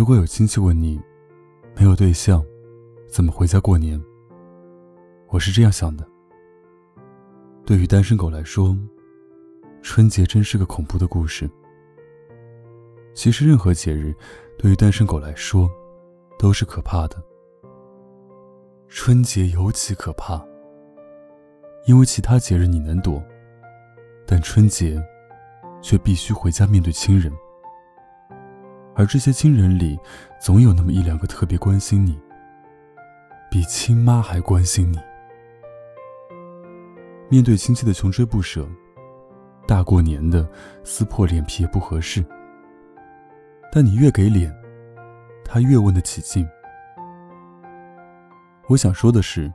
如果有亲戚问你，没有对象，怎么回家过年？我是这样想的。对于单身狗来说，春节真是个恐怖的故事。其实任何节日，对于单身狗来说，都是可怕的。春节尤其可怕，因为其他节日你能躲，但春节，却必须回家面对亲人。而这些亲人里，总有那么一两个特别关心你，比亲妈还关心你。面对亲戚的穷追不舍，大过年的撕破脸皮也不合适。但你越给脸，他越问得起劲。我想说的是，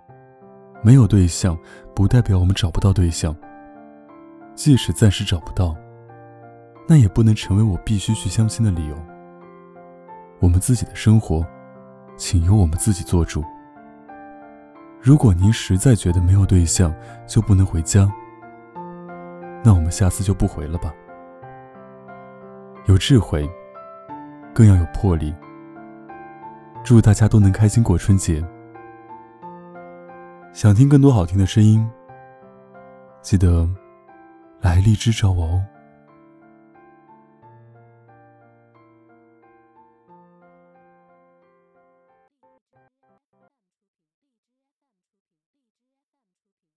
没有对象不代表我们找不到对象。即使暂时找不到，那也不能成为我必须去相亲的理由。我们自己的生活，请由我们自己做主。如果您实在觉得没有对象就不能回家，那我们下次就不回了吧。有智慧。更要有魄力。祝大家都能开心过春节。想听更多好听的声音，记得来荔枝找我哦。